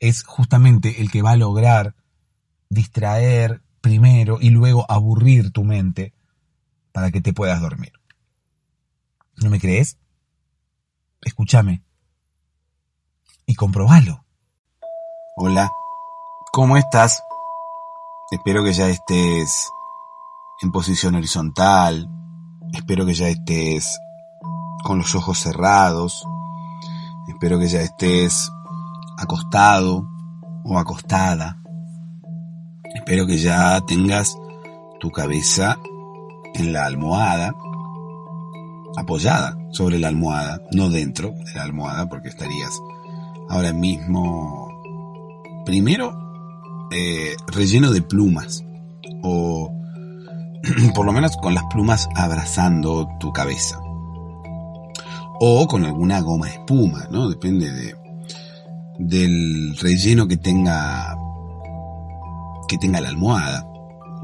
es justamente el que va a lograr distraer primero y luego aburrir tu mente para que te puedas dormir. ¿No me crees? Escúchame y comprobalo. Hola, ¿cómo estás? Espero que ya estés en posición horizontal, espero que ya estés con los ojos cerrados, espero que ya estés acostado o acostada. Espero que ya tengas tu cabeza en la almohada, apoyada sobre la almohada, no dentro de la almohada, porque estarías ahora mismo, primero, eh, relleno de plumas, o por lo menos con las plumas abrazando tu cabeza, o con alguna goma espuma, ¿no? Depende de, del relleno que tenga que tenga la almohada,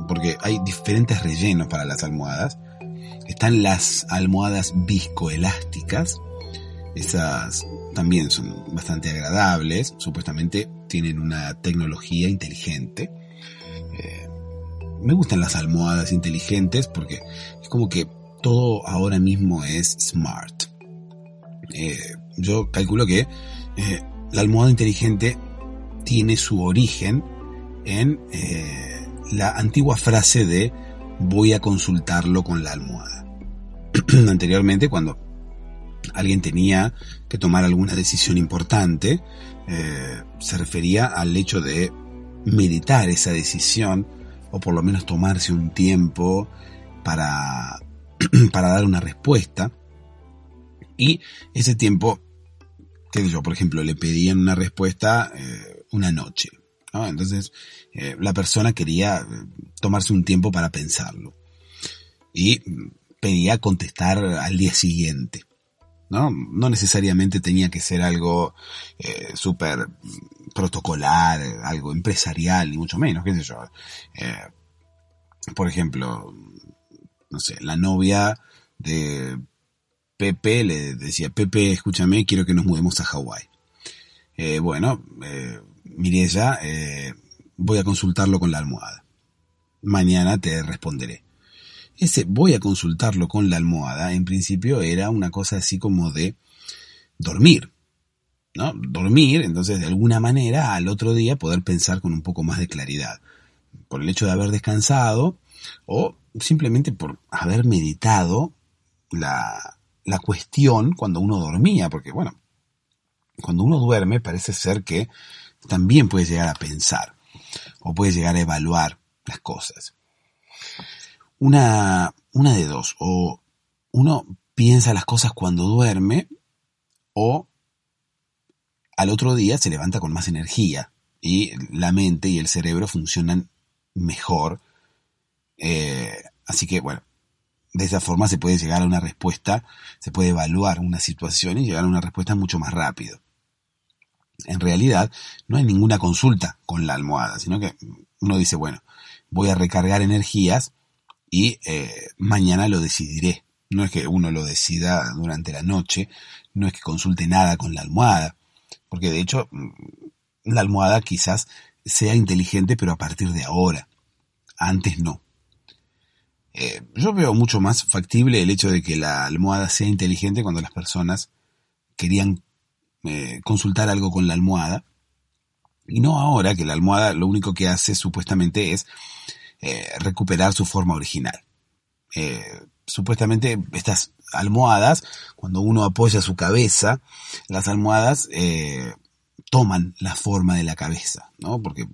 porque hay diferentes rellenos para las almohadas. Están las almohadas viscoelásticas, esas también son bastante agradables, supuestamente tienen una tecnología inteligente. Eh, me gustan las almohadas inteligentes porque es como que todo ahora mismo es smart. Eh, yo calculo que eh, la almohada inteligente tiene su origen en eh, la antigua frase de voy a consultarlo con la almohada. Anteriormente, cuando alguien tenía que tomar alguna decisión importante, eh, se refería al hecho de meditar esa decisión o por lo menos tomarse un tiempo para, para dar una respuesta. Y ese tiempo yo, por ejemplo, le pedían una respuesta eh, una noche. Entonces, eh, la persona quería eh, tomarse un tiempo para pensarlo. Y pedía contestar al día siguiente. ¿no? No necesariamente tenía que ser algo súper protocolar, algo empresarial, ni mucho menos, qué sé yo. por ejemplo, no sé, la novia de Pepe le decía, Pepe, escúchame, quiero que nos mudemos a Hawái. Eh, bueno, eh, Mirella eh, voy a consultarlo con la almohada. Mañana te responderé. Ese voy a consultarlo con la almohada, en principio era una cosa así como de dormir. ¿no? Dormir, entonces de alguna manera al otro día poder pensar con un poco más de claridad. Por el hecho de haber descansado o simplemente por haber meditado la, la cuestión cuando uno dormía, porque bueno, cuando uno duerme parece ser que también puede llegar a pensar o puede llegar a evaluar las cosas. Una, una de dos, o uno piensa las cosas cuando duerme o al otro día se levanta con más energía y la mente y el cerebro funcionan mejor. Eh, así que, bueno, de esa forma se puede llegar a una respuesta, se puede evaluar una situación y llegar a una respuesta mucho más rápido. En realidad, no hay ninguna consulta con la almohada, sino que uno dice, bueno, voy a recargar energías y eh, mañana lo decidiré. No es que uno lo decida durante la noche, no es que consulte nada con la almohada, porque de hecho mm, la almohada quizás sea inteligente, pero a partir de ahora. Antes no. Eh, yo veo mucho más factible el hecho de que la almohada sea inteligente cuando las personas querían eh, consultar algo con la almohada. Y no ahora que la almohada lo único que hace supuestamente es eh, recuperar su forma original. supuestamente estas almohadas, cuando uno apoya su cabeza, las almohadas toman la forma de la cabeza, ¿no? Porque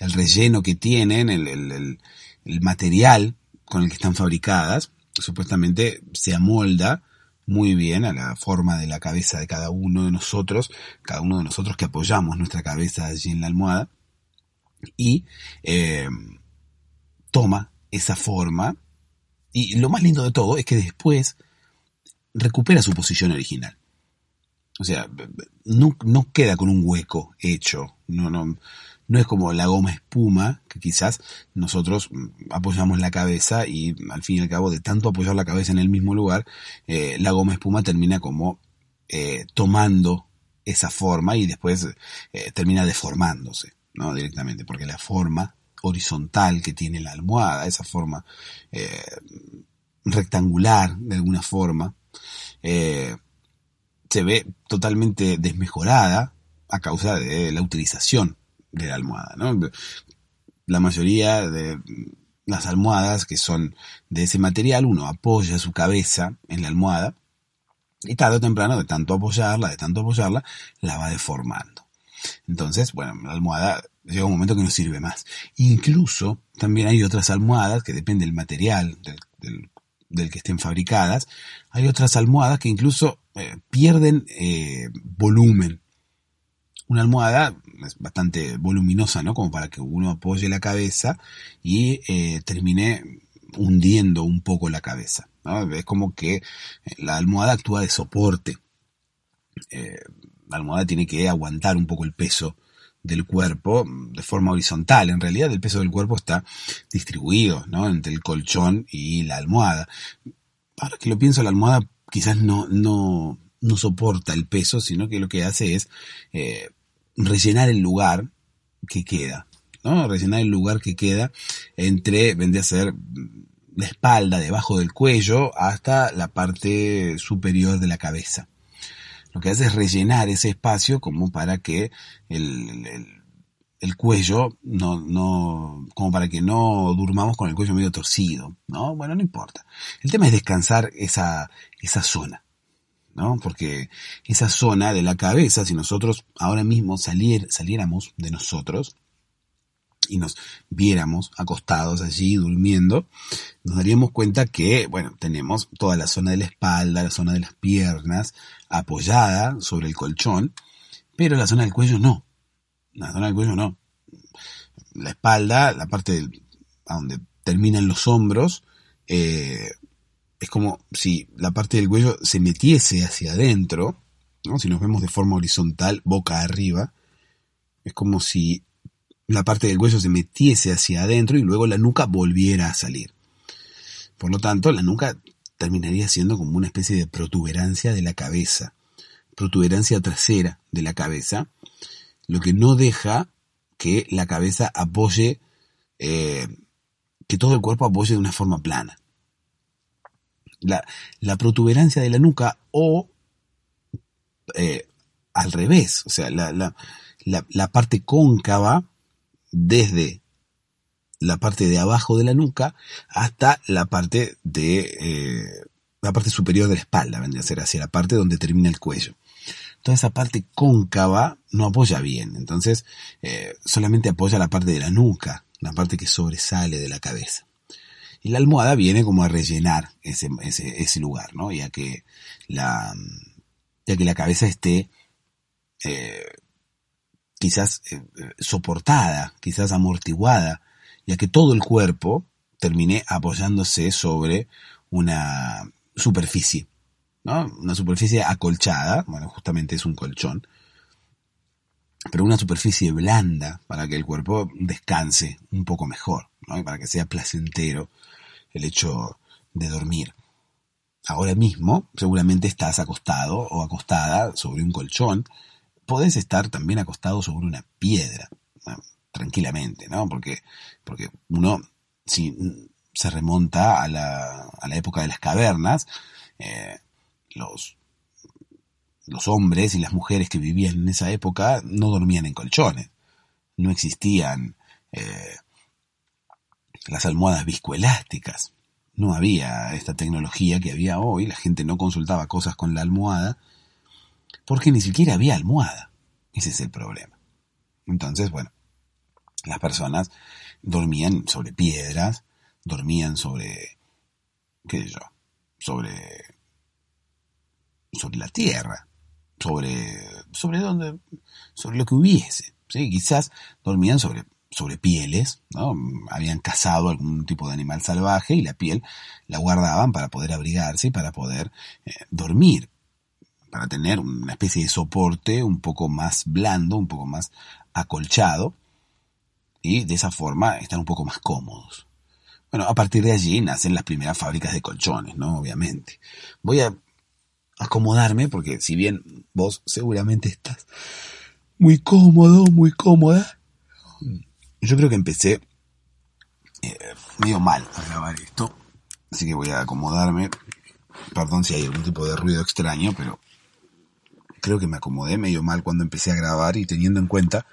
el relleno que tienen, el, el material con el que están fabricadas, supuestamente se amolda muy bien a la forma de la cabeza de cada uno de nosotros, cada uno de nosotros que apoyamos nuestra cabeza allí en la almohada, y eh, toma esa forma, y lo más lindo de todo es que después recupera su posición original. O sea, no, no queda con un hueco hecho, no, no, no es como la goma espuma, que quizás nosotros mm, apoyamos la cabeza y al fin y al cabo de tanto apoyar la cabeza en el mismo lugar, eh, la goma espuma termina como eh, tomando esa forma y después eh, termina deformándose, ¿no? Directamente, porque la forma horizontal que tiene la almohada, esa forma rectangular de alguna forma, se ve totalmente desmejorada a causa de la utilización de la almohada, ¿no? La mayoría de las almohadas que son de ese material, uno apoya su cabeza en la almohada y tarde o temprano, de tanto apoyarla, de tanto apoyarla, la va deformando. Entonces, bueno, la almohada llega un momento que no sirve más. Incluso también hay otras almohadas que depende del material del, que estén fabricadas. Hay otras almohadas que incluso eh, pierden eh, volumen una almohada es bastante voluminosa, ¿no? Como para que uno apoye la cabeza y eh, termine hundiendo un poco la cabeza. ¿no? Es como que la almohada actúa de soporte. Eh, la almohada tiene que aguantar un poco el peso del cuerpo de forma horizontal. En realidad el peso del cuerpo está distribuido ¿no? entre el colchón y la almohada. Ahora que lo pienso, la almohada quizás no, no, no soporta el peso, sino que lo que hace es eh, rellenar el lugar que queda, ¿no? Rellenar el lugar que queda entre, vendría a ser la espalda, debajo del cuello, hasta la parte superior de la cabeza. Lo que hace es rellenar ese espacio como para que el, el, cuello no, no, como para que no durmamos con el cuello medio torcido, ¿no? Bueno, no importa. El tema es descansar esa, esa zona. ¿No? Porque esa zona de la cabeza, si nosotros ahora mismo saliéramos de nosotros y nos viéramos acostados allí durmiendo, nos daríamos cuenta que, bueno, tenemos toda la zona de la espalda, la zona de las piernas apoyada sobre el colchón, pero la zona del cuello no. La zona del cuello no. La espalda, la parte a donde terminan los hombros, eh, es como si la parte del cuello se metiese hacia adentro, ¿no? si nos vemos de forma horizontal, boca arriba, es como si la parte del cuello se metiese hacia adentro y luego la nuca volviera a salir. Por lo tanto, la nuca terminaría siendo como una especie de protuberancia de la cabeza, protuberancia trasera de la cabeza, lo que no deja que la cabeza apoye, eh, que todo el cuerpo apoye de una forma plana. La, protuberancia de la nuca o eh, al revés, o sea, la, la, parte cóncava desde la parte de abajo de la nuca hasta la parte de eh, la parte superior de la espalda, vendría a ser hacia la parte donde termina el cuello. Toda esa parte cóncava no apoya bien, entonces eh, solamente apoya la parte de la nuca, la parte que sobresale de la cabeza. Y la almohada viene como a rellenar ese, ese, lugar, ¿no? Ya que la, que la cabeza esté eh, quizás eh, soportada, quizás amortiguada, ya que todo el cuerpo termine apoyándose sobre una superficie, ¿no? Una superficie acolchada, bueno, justamente es un colchón, pero una superficie blanda para que el cuerpo descanse un poco mejor, ¿no? Y para que sea placentero el hecho de dormir. Ahora mismo seguramente estás acostado o acostada sobre un colchón, podés estar también acostado sobre una piedra, tranquilamente, ¿no? Porque, porque uno, si se remonta a la, a la época de las cavernas, eh, los, los hombres y las mujeres que vivían en esa época no dormían en colchones, no existían eh, las almohadas viscoelásticas, no había esta tecnología que había hoy, la gente no consultaba cosas con la almohada, porque ni siquiera había almohada. Ese es el problema. Entonces, bueno, las personas dormían sobre piedras, dormían sobre, qué sé yo, sobre, sobre la tierra, sobre, sobre donde, sobre lo que hubiese, ¿sí? Quizás dormían sobre, sobre pieles, ¿no? Habían cazado algún tipo de animal salvaje y la piel la guardaban para poder abrigarse y para poder eh, dormir para tener una especie de soporte un poco más blando, un poco más acolchado, y de esa forma estar un poco más cómodos. Bueno, a partir de allí nacen las primeras fábricas de colchones, ¿no? Obviamente. Voy a acomodarme porque si bien vos seguramente estás muy cómodo, muy cómoda, yo creo que empecé eh, medio mal a grabar esto, así que voy a acomodarme. Perdón si hay algún tipo de ruido extraño, pero creo que me acomodé medio mal cuando empecé a grabar y teniendo en cuenta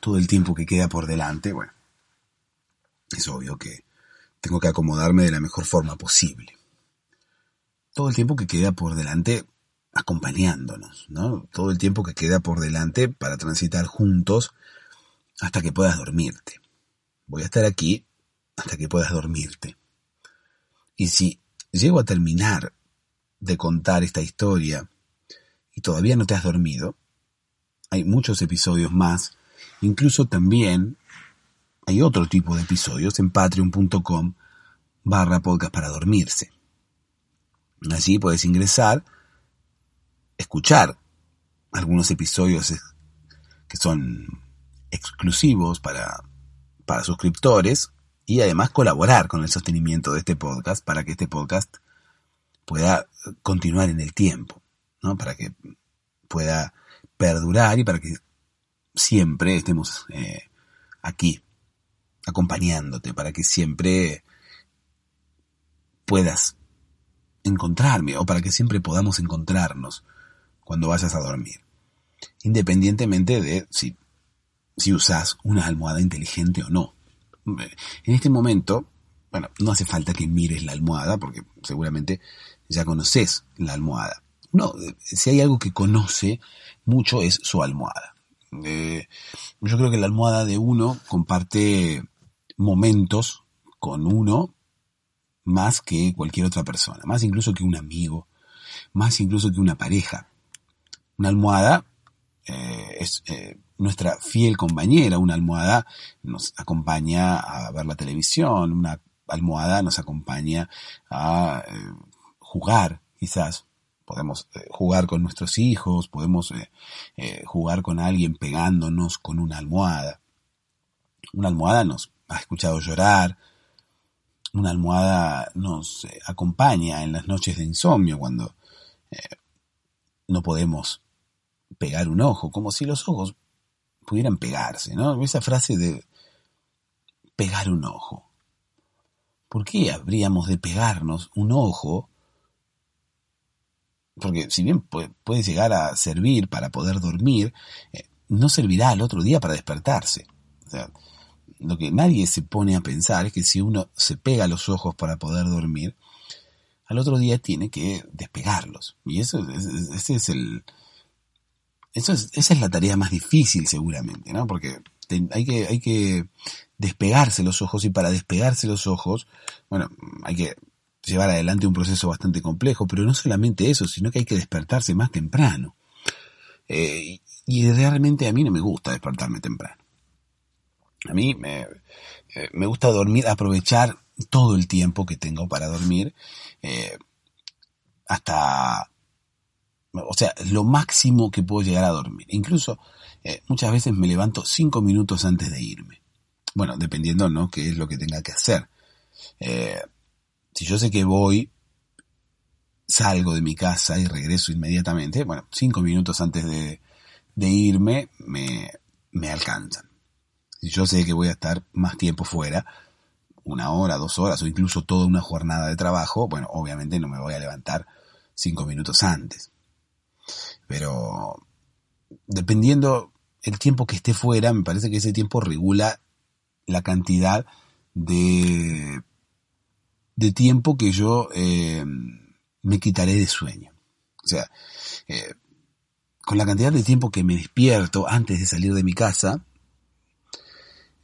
todo el tiempo que queda por delante, bueno, es obvio que tengo que acomodarme de la mejor forma posible. Todo el tiempo que queda por delante acompañándonos, ¿no? Todo el tiempo que queda por delante para transitar juntos hasta que puedas dormirte. Voy a estar aquí hasta que puedas dormirte. Y si llego a terminar de contar esta historia y todavía no te has dormido, hay muchos episodios más. Incluso también hay otro tipo de episodios en patreon.com barra podcast para dormirse. Allí puedes ingresar, escuchar algunos episodios que son exclusivos para, para suscriptores y además colaborar con el sostenimiento de este podcast para que este podcast pueda continuar en el tiempo. Para que pueda perdurar y para que siempre estemos eh, aquí, acompañándote, para que siempre puedas encontrarme o para que siempre podamos encontrarnos cuando vayas a dormir. Independientemente de si, si usas una almohada inteligente o no. En este momento, bueno, no hace falta que mires la almohada porque seguramente ya conoces la almohada. No, si hay algo que conoce mucho es su almohada. Eh, yo creo que la almohada de uno comparte momentos con uno más que cualquier otra persona, más incluso que un amigo, más incluso que una pareja. Una almohada eh, es eh, nuestra fiel compañera, una almohada nos acompaña a ver la televisión, una almohada nos acompaña a jugar, quizás, podemos eh, jugar con nuestros hijos, podemos eh, eh, jugar con alguien pegándonos con una almohada. Una almohada nos ha escuchado llorar, una almohada nos acompaña en las noches de insomnio cuando no podemos pegar un ojo, como si los ojos pudieran pegarse, ¿no? Esa frase de pegar un ojo. ¿Por qué habríamos de pegarnos un ojo? Porque si bien puede llegar a servir para poder dormir, eh, no servirá al otro día para despertarse. O sea, lo que nadie se pone a pensar es que si uno se pega los ojos para poder dormir, al otro día tiene que despegarlos. Y eso, ese es el, eso es, esa es la tarea más difícil seguramente, ¿no? Porque hay, que, hay que despegarse los ojos y para despegarse los ojos, bueno, hay que llevar adelante un proceso bastante complejo, pero no solamente eso, sino que hay que despertarse más temprano. Eh, y realmente a mí no me gusta despertarme temprano. A mí me, eh, me gusta dormir, aprovechar todo el tiempo que tengo para dormir, eh, hasta, o sea, lo máximo que puedo llegar a dormir. Incluso eh, muchas veces me levanto cinco minutos antes de irme. Bueno, dependiendo, ¿no? Qué es lo que tenga que hacer. si yo sé que voy, salgo de mi casa y regreso inmediatamente, bueno, cinco minutos antes de, de irme me, me alcanzan. Si yo sé que voy a estar más tiempo fuera, una hora, dos horas o incluso toda una jornada de trabajo, bueno, obviamente no me voy a levantar cinco minutos antes. Pero dependiendo el tiempo que esté fuera, me parece que ese tiempo regula la cantidad de, de tiempo que yo eh, me quitaré de sueño. O sea, eh, con la cantidad de tiempo que me despierto antes de salir de mi casa,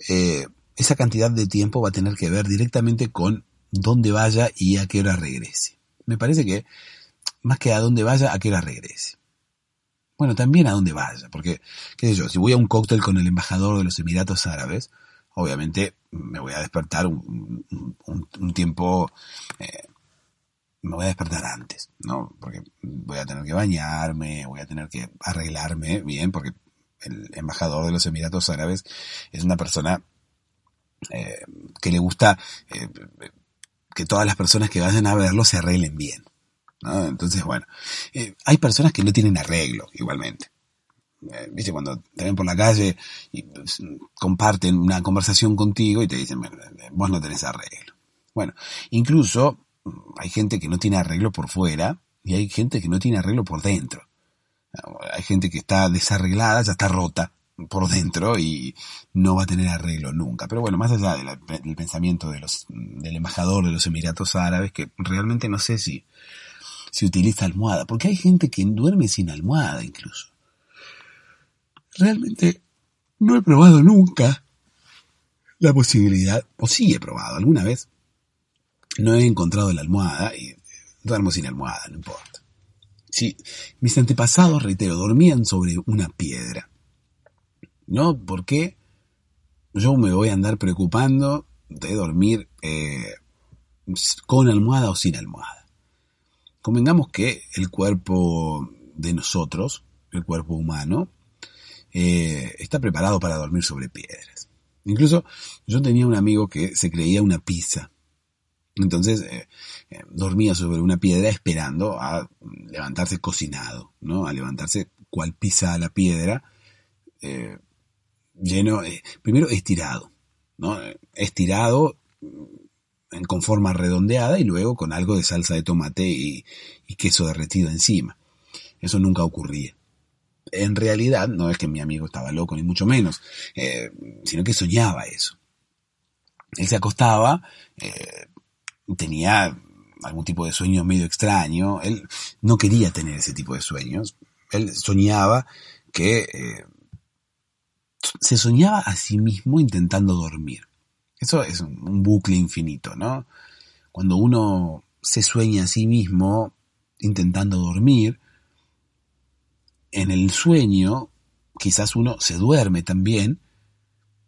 eh, esa cantidad de tiempo va a tener que ver directamente con dónde vaya y a qué hora regrese. Me parece que más que a dónde vaya, a qué hora regrese. Bueno, también a dónde vaya, porque, qué sé yo, si voy a un cóctel con el embajador de los Emiratos Árabes, obviamente me voy a despertar un, tiempo eh, me voy a despertar antes, ¿no? Porque voy a tener que bañarme, voy a tener que arreglarme bien, porque el embajador de los Emiratos Árabes es una persona eh, que le gusta eh, que todas las personas que vayan a verlo se arreglen bien. Entonces, bueno, eh, hay personas que no tienen arreglo igualmente. Viste, cuando te ven por la calle y pues, comparten una conversación contigo y te dicen, vos no tenés arreglo. Bueno, incluso hay gente que no tiene arreglo por fuera y hay gente que no tiene arreglo por dentro. Hay gente que está desarreglada, ya está rota por dentro y no va a tener arreglo nunca. Pero bueno, más allá del pensamiento del embajador de los Emiratos Árabes, que realmente no sé si, si utiliza almohada, porque hay gente que duerme sin almohada incluso. Realmente no he probado nunca la posibilidad, o sí he probado alguna vez, no he encontrado la almohada y duermo sin almohada, no importa. Sí, mis antepasados, reitero, dormían sobre una piedra. ¿No? ¿Por qué yo me voy a andar preocupando de dormir eh, con almohada o sin almohada? Convengamos que el cuerpo de nosotros, el cuerpo humano, eh, está preparado para dormir sobre piedras. Incluso yo tenía un amigo que se creía una pizza entonces eh, eh, dormía sobre una piedra esperando a levantarse cocinado, ¿no? A levantarse cual pisa la piedra, lleno, primero estirado, ¿no? Estirado mm, con forma redondeada y luego con algo de salsa de tomate y, queso derretido encima. Eso nunca ocurría. En realidad no es que mi amigo estaba loco, ni mucho menos, sino que soñaba eso. Él se acostaba, tenía algún tipo de sueño medio extraño. Él no quería tener ese tipo de sueños. Él soñaba que eh, se soñaba a sí mismo intentando dormir. Eso es un bucle infinito, ¿no? Cuando uno se sueña a sí mismo intentando dormir, en el sueño quizás uno se duerme también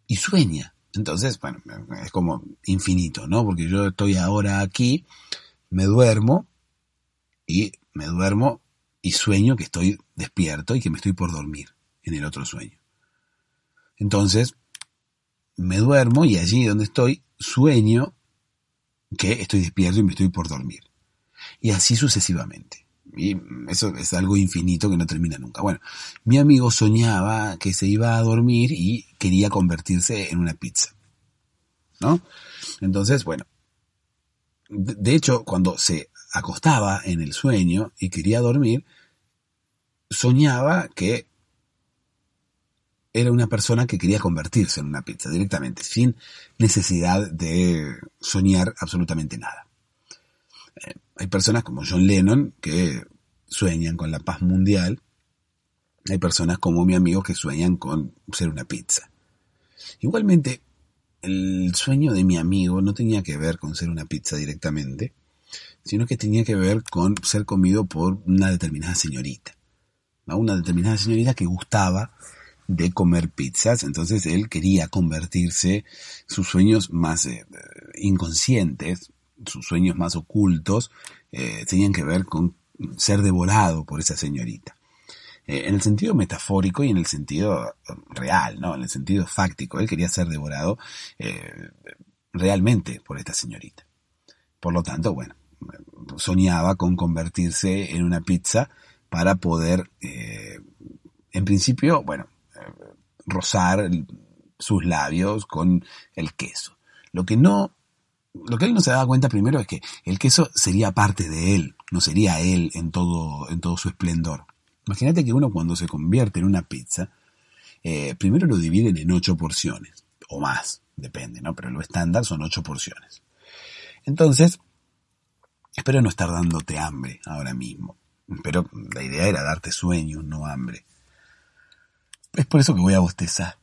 y sueña. Entonces, bueno, es como infinito, ¿no? Porque yo estoy ahora aquí, me duermo y me duermo y sueño que estoy despierto y que me estoy por dormir en el otro sueño. Entonces, me duermo y allí donde estoy sueño que estoy despierto y me estoy por dormir. Y así sucesivamente. Y eso es algo infinito que no termina nunca. Bueno, mi amigo soñaba que se iba a dormir y quería convertirse en una pizza. ¿No? Entonces, bueno. De hecho, cuando se acostaba en el sueño y quería dormir, soñaba que era una persona que quería convertirse en una pizza directamente, sin necesidad de soñar absolutamente nada. Eh, hay personas como John Lennon que sueñan con la paz mundial. Hay personas como mi amigo que sueñan con ser una pizza. Igualmente, el sueño de mi amigo no tenía que ver con ser una pizza directamente, sino que tenía que ver con ser comido por una determinada señorita. Una determinada señorita que gustaba de comer pizzas, entonces él quería convertirse, sus sueños más eh, inconscientes, sus sueños más ocultos, eh, tenían que ver con ser devorado por esa señorita. Eh, en el sentido metafórico y en el sentido real, ¿no? En el sentido fáctico, él quería ser devorado realmente por esta señorita. Por lo tanto, bueno, soñaba con convertirse en una pizza para poder, en principio, bueno, rozar sus labios con el queso. Lo que no, lo que él no se daba cuenta primero es que el queso sería parte de él, no sería él en todo, en todo su esplendor. Imagínate que uno cuando se convierte en una pizza, eh, primero lo dividen en ocho porciones, o más, depende, ¿no? Pero lo estándar son ocho porciones. Entonces, espero no estar dándote hambre ahora mismo. Pero la idea era darte sueño, no hambre. Es por eso que voy a bostezar.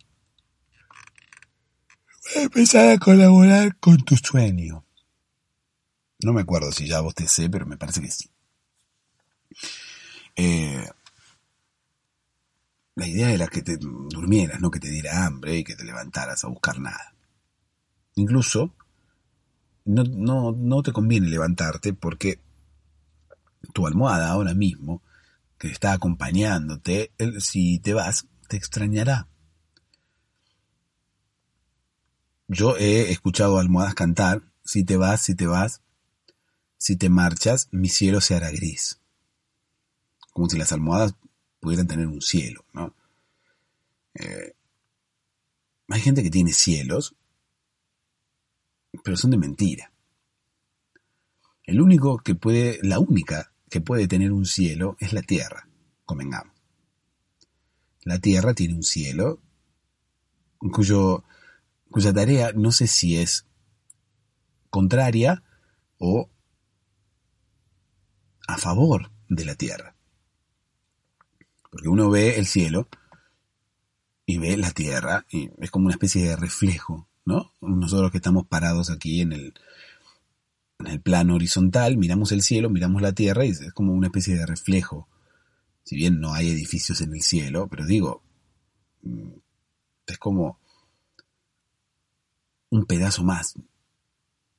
Voy a empezar a colaborar con tu sueño. No me acuerdo si ya bostecé, pero me parece que sí. Eh, la idea era que te durmieras, no que te diera hambre y que te levantaras a buscar nada. Incluso, no, no, no te conviene levantarte porque tu almohada ahora mismo, que está acompañándote, si te vas, te extrañará. Yo he escuchado almohadas cantar, si te vas, si te vas, si te marchas, mi cielo se hará gris. Como si las almohadas pudieran tener un cielo, ¿no? Eh, hay gente que tiene cielos, pero son de mentira. El único que puede, la única que puede tener un cielo es la tierra, convengamos. La Tierra tiene un cielo cuyo, cuya tarea no sé si es contraria o a favor de la Tierra. Porque uno ve el cielo y ve la Tierra y es como una especie de reflejo, ¿no? Nosotros que estamos parados aquí en el, en el plano horizontal, miramos el cielo, miramos la Tierra y es como una especie de reflejo si bien no hay edificios en el cielo, pero digo, mm, es como un pedazo más.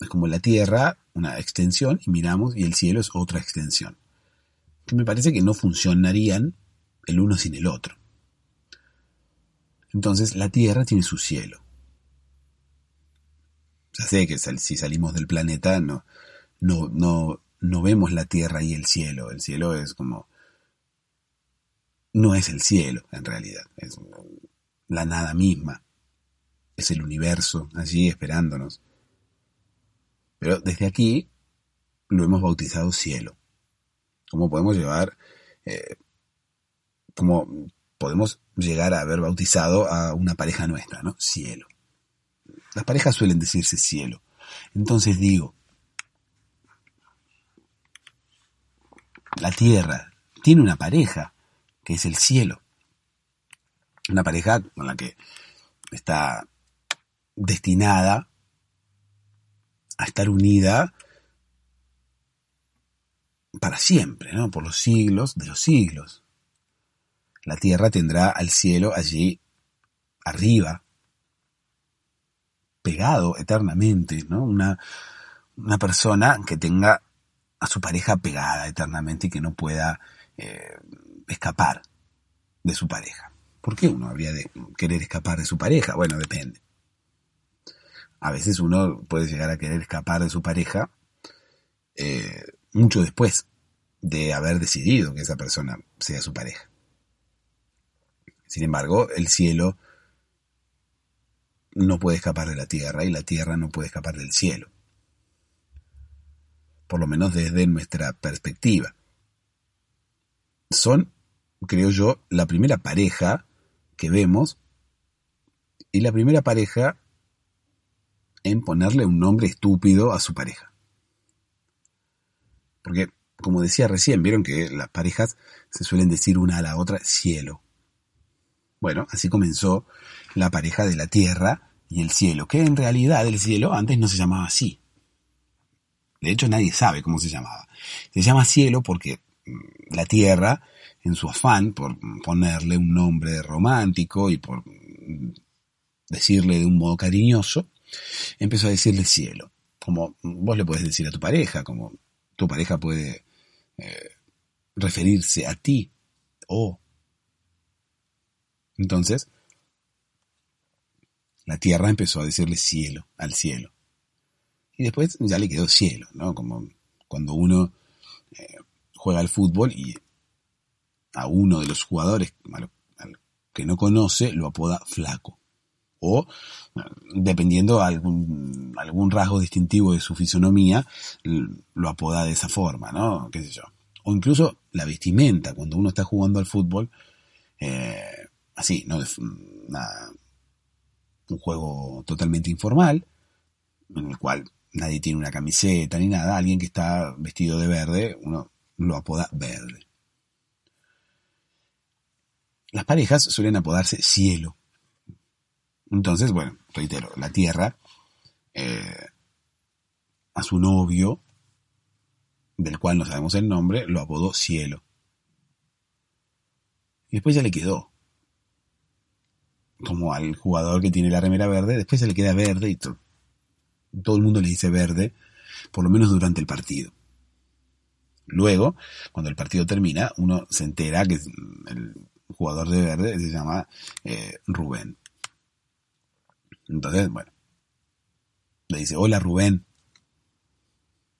Es como la Tierra, una extensión, y miramos, y el cielo es otra extensión. Que me parece que no funcionarían el uno sin el otro. Entonces la Tierra tiene su cielo. Ya sé que si salimos del planeta no, no, no, no vemos la Tierra y el cielo. El cielo es como no es el cielo, en realidad, es la nada misma, es el universo allí esperándonos. Pero desde aquí lo hemos bautizado cielo. ¿Cómo podemos llevar, eh, cómo podemos llegar a haber bautizado a una pareja nuestra, ¿no? Cielo. Las parejas suelen decirse cielo. Entonces digo, la tierra tiene una pareja, es el cielo. Una pareja con la que está destinada a estar unida para siempre, ¿no? Por los siglos de los siglos. La tierra tendrá al cielo allí arriba, pegado eternamente, ¿no? Una, una persona que tenga a su pareja pegada eternamente y que no pueda eh, escapar de su pareja. ¿Por qué uno habría de querer escapar de su pareja? Bueno, depende. A veces uno puede llegar a querer escapar de su pareja eh, mucho después de haber decidido que esa persona sea su pareja. Sin embargo, el cielo no puede escapar de la tierra y la tierra no puede escapar del cielo. Por lo menos desde nuestra perspectiva. Son, creo yo, la primera pareja que vemos y la primera pareja en ponerle un nombre estúpido a su pareja. Porque, como decía recién, vieron que las parejas se suelen decir una a la otra cielo. Bueno, así comenzó la pareja de la tierra y el cielo, que en realidad el cielo antes no se llamaba así. De hecho, nadie sabe cómo se llamaba. Se llama cielo porque mm, la tierra, en su afán por ponerle un nombre romántico y por mm, decirle de un modo cariñoso, empezó a decirle cielo. Como vos le puedes decir a tu pareja, como tu pareja puede eh, referirse a ti o. Entonces, la tierra empezó a decirle cielo al cielo. Y después ya le quedó cielo, ¿no? Como cuando uno eh, juega al fútbol y a uno de los jugadores que no conoce lo apoda flaco o dependiendo algún, algún rasgo distintivo de su fisonomía, lo apoda de esa forma, ¿no? ¿Qué sé yo? O incluso la vestimenta, cuando uno está jugando al fútbol, eh, así, ¿no? un juego totalmente informal, en el cual nadie tiene una camiseta ni nada, alguien que está vestido de verde, uno lo apoda verde. Las parejas suelen apodarse cielo, entonces, bueno, reitero, la Tierra eh, a su novio, del cual no sabemos el nombre, lo apodó Cielo. Y después ya le quedó. Como al jugador que tiene la remera verde, después se le queda verde y todo el mundo le dice verde, por lo menos durante el partido. Luego, cuando el partido termina, uno se entera que el jugador de verde se llama eh, Rubén. Entonces, bueno, le dice, hola Rubén.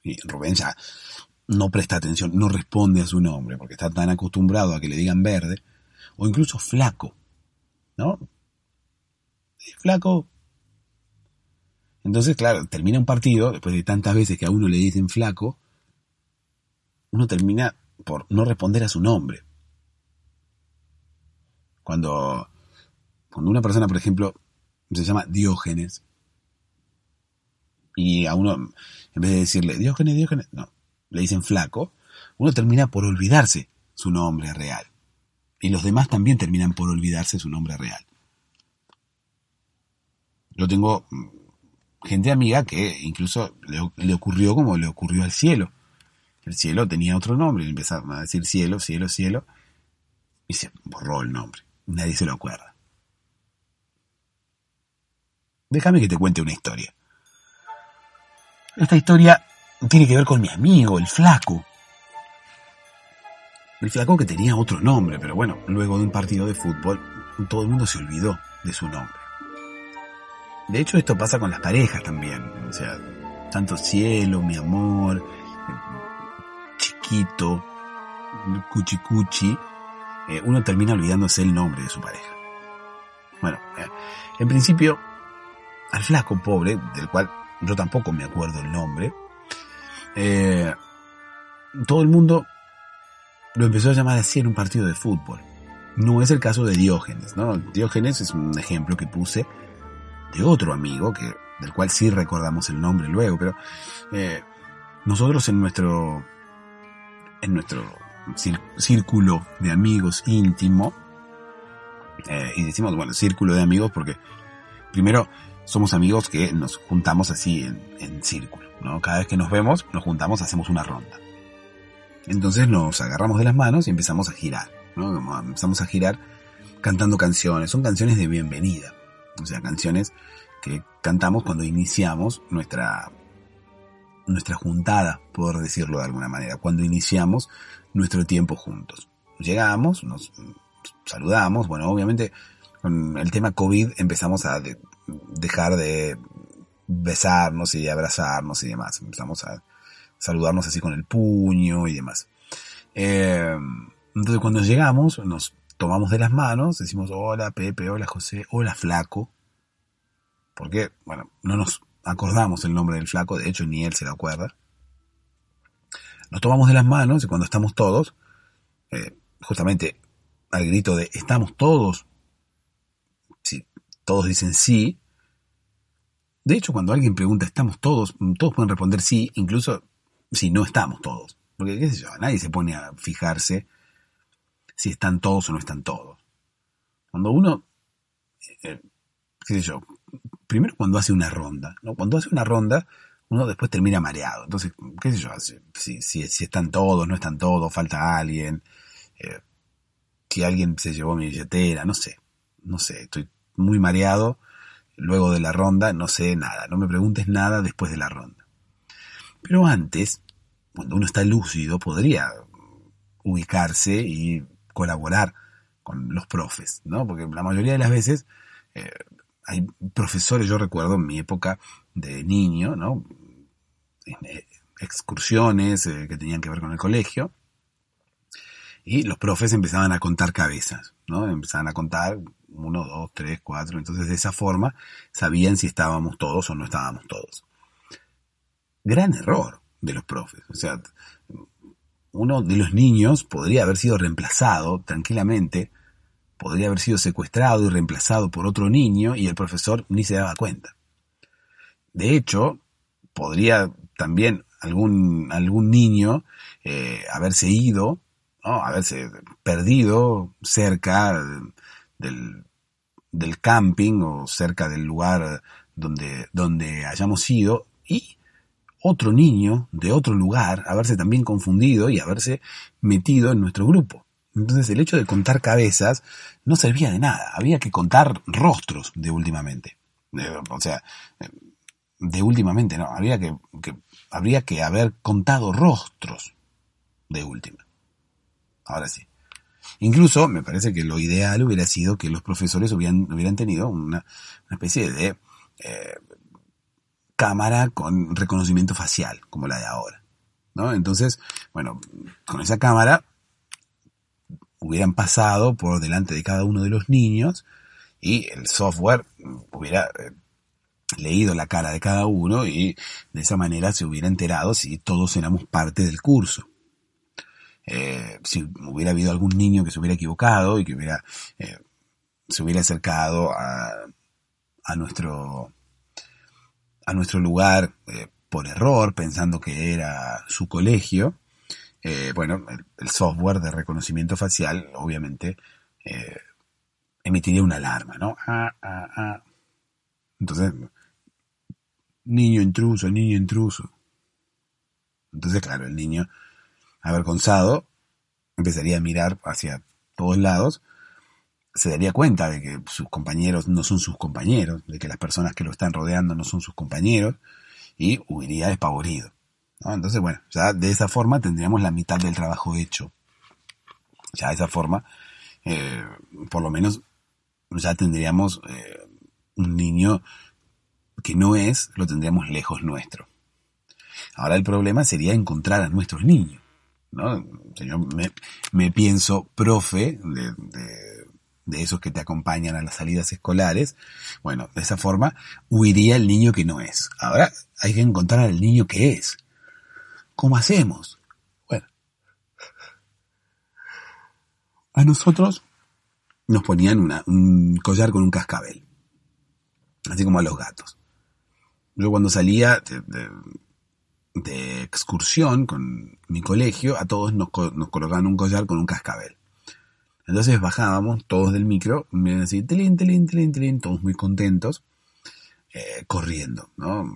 Y Rubén ya no presta atención, no responde a su nombre, porque está tan acostumbrado a que le digan verde, o incluso flaco, ¿no? Flaco. Entonces, claro, termina un partido, después de tantas veces que a uno le dicen flaco, uno termina por no responder a su nombre. Cuando, cuando una persona, por ejemplo, se llama Diógenes. Y a uno, en vez de decirle Diógenes, Diógenes, no, le dicen flaco, uno termina por olvidarse su nombre real. Y los demás también terminan por olvidarse su nombre real. Yo tengo gente amiga que incluso le, ocurrió como le ocurrió al cielo. El cielo tenía otro nombre, y empezaron a decir cielo, cielo, cielo, y se borró el nombre. Nadie se lo acuerda. Déjame que te cuente una historia. Esta historia tiene que ver con mi amigo, el flaco. El flaco que tenía otro nombre, pero bueno, luego de un partido de fútbol, todo el mundo se olvidó de su nombre. De hecho, esto pasa con las parejas también. O sea, tanto cielo, mi amor, chiquito, cuchi cuchi, eh, uno termina olvidándose el nombre de su pareja. Bueno, eh, en principio al flaco pobre, del cual yo tampoco me acuerdo el nombre, eh, todo el mundo lo empezó a llamar así en un partido de fútbol. No es el caso de Diógenes, ¿no? Diógenes es un ejemplo que puse de otro amigo, que, del cual sí recordamos el nombre luego, pero eh, nosotros en nuestro, en nuestro círculo de amigos íntimo, eh, y decimos, bueno, círculo de amigos porque primero somos amigos que nos juntamos así en, círculo, ¿no? Cada vez que nos vemos, nos juntamos, hacemos una ronda. Entonces nos agarramos de las manos y empezamos a girar, ¿no? Empezamos a girar cantando canciones. Son canciones de bienvenida. O sea, canciones que cantamos cuando iniciamos nuestra, nuestra juntada, por decirlo de alguna manera. Cuando iniciamos nuestro tiempo juntos. Llegamos, nos saludamos. Bueno, obviamente con el tema COVID empezamos a dejar de besarnos y abrazarnos y demás. Empezamos a saludarnos así con el puño y demás. Eh, entonces cuando llegamos, nos tomamos de las manos, decimos hola Pepe, hola José, hola Flaco. Porque, bueno, no nos acordamos el nombre del flaco, de hecho ni él se lo acuerda. Nos tomamos de las manos y cuando estamos todos, eh, justamente al grito de estamos todos, si todos dicen sí, de hecho cuando alguien pregunta estamos todos, todos pueden responder sí, incluso si no estamos todos. Porque, qué sé yo, nadie se pone a fijarse si están todos o no están todos. Cuando uno, eh, qué sé yo, primero cuando hace una ronda, ¿no? Cuando hace una ronda, uno después termina mareado. Entonces, qué sé yo, si, si, si están todos, no están todos, falta alguien, eh, si alguien se llevó mi billetera, no sé, no sé, estoy muy mareado luego de la ronda, no sé nada, no me preguntes nada después de la ronda. Pero antes, cuando uno está lúcido, podría ubicarse y colaborar con los profes, ¿no? Porque la mayoría de las veces eh, hay profesores, yo recuerdo en mi época de niño, ¿no? Eh, excursiones eh, que tenían que ver con el colegio, y los profes empezaban a contar cabezas, ¿no? Empezaban a contar uno, dos, tres, cuatro, entonces de esa forma sabían si estábamos todos o no estábamos todos. Gran error de los profes, o sea, uno de los niños podría haber sido reemplazado tranquilamente, podría haber sido secuestrado y reemplazado por otro niño y el profesor ni se daba cuenta. De hecho, podría también algún, algún niño eh, haberse ido, haberse perdido cerca del, del camping o cerca del lugar donde, donde hayamos ido y otro niño de otro lugar haberse también confundido y haberse metido en nuestro grupo. Entonces el hecho de contar cabezas no servía de nada, había que contar rostros de últimamente. O sea, de últimamente no, había que, habría que haber contado rostros de última. Ahora sí. Incluso me parece que lo ideal hubiera sido que los profesores hubieran, hubieran tenido una, especie de eh, cámara con reconocimiento facial, como la de ahora. ¿no? Entonces, bueno, con esa cámara hubieran pasado por delante de cada uno de los niños y el software hubiera eh, leído la cara de cada uno y de esa manera se hubiera enterado si todos éramos parte del curso. Eh, si hubiera habido algún niño que se hubiera equivocado y que hubiera eh, se hubiera acercado a, a nuestro a nuestro lugar eh, por error, pensando que era su colegio, eh, bueno, el, software de reconocimiento facial obviamente eh, emitiría una alarma, ¿no? Ah, ah, ah. Entonces, niño intruso, niño intruso. Entonces, claro, el niño avergonzado empezaría a mirar hacia todos lados se daría cuenta de que sus compañeros no son sus compañeros, de que las personas que lo están rodeando no son sus compañeros, y huiría despavorido. Entonces, bueno, ya de esa forma tendríamos la mitad del trabajo hecho. Ya de esa forma, eh, por lo menos, ya tendríamos eh, un niño que no es, lo tendríamos lejos nuestro. Ahora el problema sería encontrar a nuestros niños. ¿no? Yo me, pienso profe de esos que te acompañan a las salidas escolares, bueno, de esa forma huiría el niño que no es. Ahora hay que encontrar al niño que es. ¿Cómo hacemos? Bueno, a nosotros nos ponían un collar con un cascabel, así como a los gatos. Yo cuando salía de, excursión con mi colegio, a todos nos, nos colocaban un collar con un cascabel. Entonces bajábamos todos del micro, miren así, telín, telín, telín, telín, todos muy contentos, eh, corriendo, ¿no?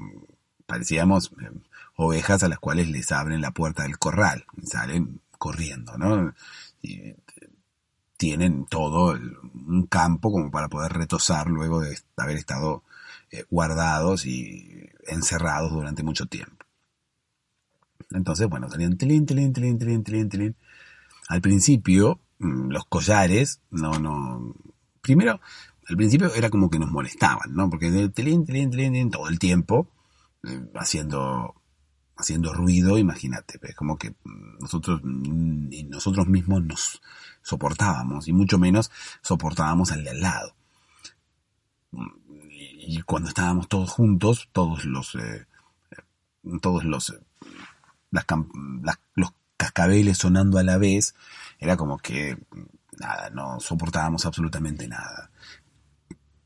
Parecíamos eh, ovejas a las cuales les abren la puerta del corral, salen corriendo, ¿no? Y tienen todo un campo como para poder retosar luego de haber estado eh, guardados y encerrados durante mucho tiempo. Entonces, bueno, salían telín, telín, telín, telín, telín, telín. Al principio, los collares, no, no. Primero, al principio era como que nos molestaban, ¿no? Porque telín, telín, telín, todo el tiempo, eh, haciendo haciendo ruido, imagínate, es como que nosotros, nosotros mismos nos soportábamos, y mucho menos soportábamos al de al lado. Y cuando estábamos todos juntos, todos los, eh, todos los, las, los cascabeles sonando a la vez, era como que nada, no soportábamos absolutamente nada.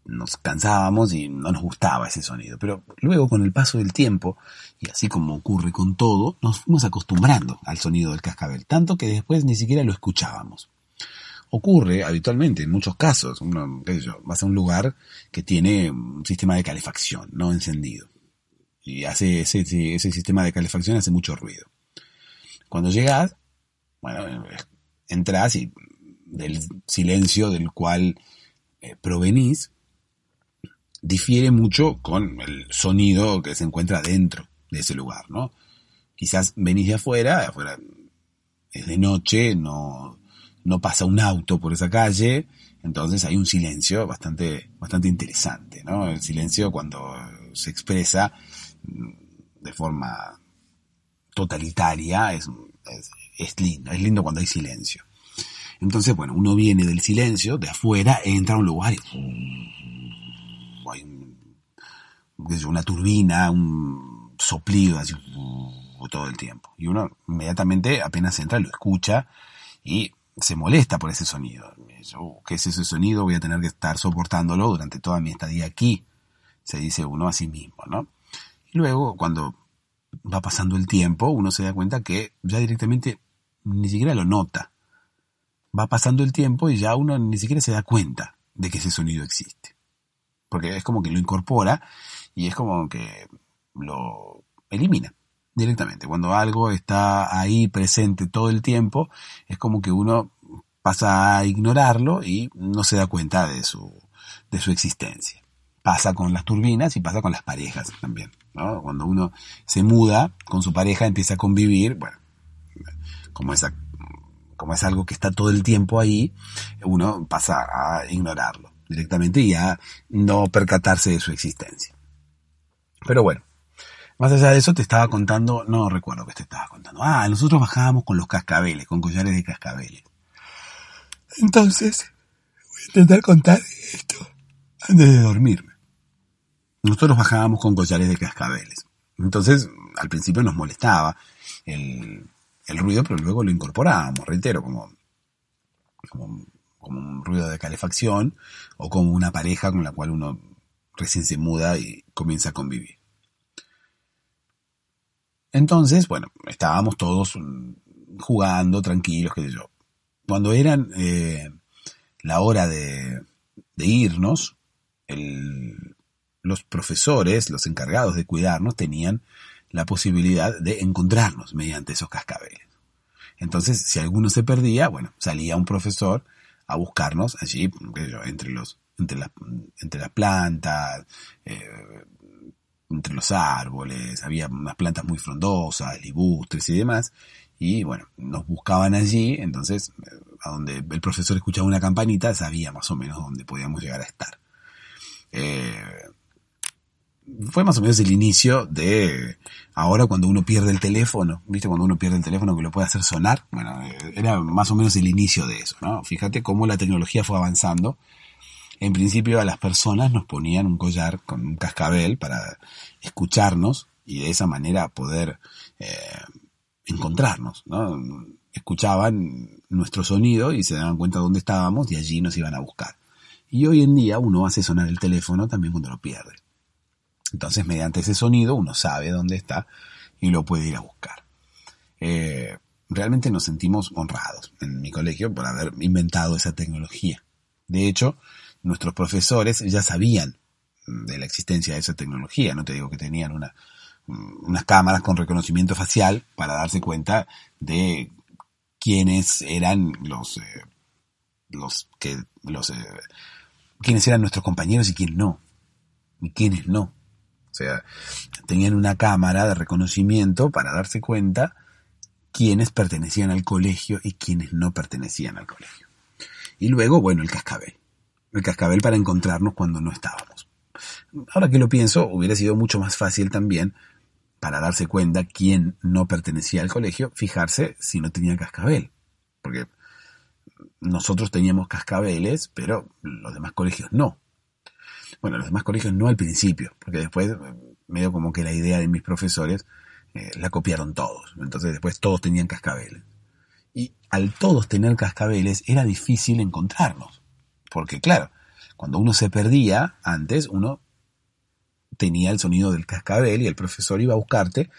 Nos cansábamos y no nos gustaba ese sonido. Pero luego, con el paso del tiempo, y así como ocurre con todo, nos fuimos acostumbrando al sonido del cascabel, tanto que después ni siquiera lo escuchábamos. Ocurre habitualmente, en muchos casos, uno, yo, vas a un lugar que tiene un sistema de calefacción no encendido. Y hace ese, ese sistema de calefacción hace mucho ruido. Cuando llegas, bueno, entras y del silencio del cual eh, provenís difiere mucho con el sonido que se encuentra dentro de ese lugar, ¿no? Quizás venís de afuera, de afuera es de noche, no, no pasa un auto por esa calle, entonces hay un silencio bastante, bastante interesante, ¿no? El silencio cuando se expresa mm, de forma totalitaria es, es lindo, es lindo cuando hay silencio. Entonces, bueno, uno viene del silencio, de afuera, entra a un lugar y hay una turbina, un soplido así todo el tiempo. Y uno inmediatamente apenas entra, lo escucha y se molesta por ese sonido. ¿Qué es ese sonido? Voy a tener que estar soportándolo durante toda mi estadía aquí, se dice uno a sí mismo, ¿no? Y luego, cuando va pasando el tiempo, uno se da cuenta que ya directamente ni siquiera lo nota va pasando el tiempo y ya uno ni siquiera se da cuenta de que ese sonido existe. Porque es como que lo incorpora y es como que lo elimina directamente. Cuando algo está ahí presente todo el tiempo, es como que uno pasa a ignorarlo y no se da cuenta de su, de su existencia. Pasa con las turbinas y pasa con las parejas también. Cuando uno se muda con su pareja, empieza a convivir, bueno, como esa como es algo que está todo el tiempo ahí, uno pasa a ignorarlo directamente y a no percatarse de su existencia. Pero bueno, más allá de eso te estaba contando, no recuerdo que te estaba contando. Ah, nosotros bajábamos con los cascabeles, con collares de cascabeles. Entonces, voy a intentar contar esto antes de dormirme. Nosotros bajábamos con collares de cascabeles. Entonces, al principio nos molestaba el, ruido, pero luego lo incorporábamos, reitero, como, como, un ruido de calefacción o como una pareja con la cual uno recién se muda y comienza a convivir. Entonces, bueno, estábamos todos jugando, tranquilos, qué sé yo. Cuando eran eh, la hora de, de irnos, el, los profesores, los encargados de cuidarnos, tenían la posibilidad de encontrarnos mediante esos cascabeles. Entonces, si alguno se perdía, bueno, salía un profesor a buscarnos allí, entre los, entre las, entre las plantas, eh, entre los árboles, había unas plantas muy frondosas, libustres y demás, y bueno, nos buscaban allí, entonces, eh, a donde el profesor escuchaba una campanita, sabía más o menos dónde podíamos llegar a estar. Eh, fue más o menos el inicio de ahora cuando uno pierde el teléfono, ¿viste? Cuando uno pierde el teléfono que lo puede hacer sonar, bueno, eh, era más o menos el inicio de eso, ¿no? Fíjate cómo la tecnología fue avanzando. En principio a las personas nos ponían un collar con un cascabel para escucharnos y de esa manera poder eh, encontrarnos, ¿no? Escuchaban nuestro sonido y se daban cuenta de dónde estábamos y allí nos iban a buscar. Y hoy en día uno hace sonar el teléfono también cuando lo pierde. Entonces, mediante ese sonido, uno sabe dónde está y lo puede ir a buscar. Eh, realmente nos sentimos honrados en mi colegio por haber inventado esa tecnología. De hecho, nuestros profesores ya sabían de la existencia de esa tecnología. No te digo que tenían una, unas cámaras con reconocimiento facial para darse cuenta de quiénes eran los, eh, los que, los, eh, quiénes eran nuestros compañeros y quiénes no. Y quiénes no. Sea, tenían una cámara de reconocimiento para darse cuenta quiénes pertenecían al colegio y quiénes no pertenecían al colegio. Y luego, bueno, el cascabel. El cascabel para encontrarnos cuando no estábamos. Ahora que lo pienso, hubiera sido mucho más fácil también para darse cuenta quién no pertenecía al colegio, fijarse si no tenía cascabel. Porque nosotros teníamos cascabeles, pero los demás colegios no. Bueno, los demás colegios no al principio, porque después medio como que la idea de mis profesores eh, la copiaron todos. Entonces después todos tenían cascabeles. Y al todos tener cascabeles era difícil encontrarnos. Porque claro, cuando uno se perdía antes, uno tenía el sonido del cascabel y el profesor iba a buscarte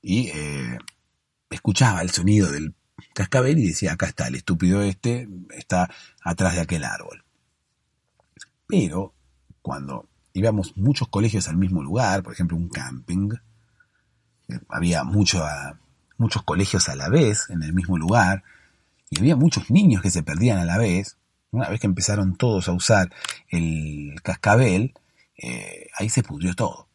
y eh, escuchaba el sonido del cascabel y decía, acá está, el estúpido este está atrás de aquel árbol. Pero cuando íbamos muchos colegios al mismo lugar, por ejemplo un camping, eh, había mucho, muchos colegios a la vez en el mismo lugar, y había muchos niños que se perdían a la vez, una vez que empezaron todos a usar el cascabel, eh, ahí se pudrió todo.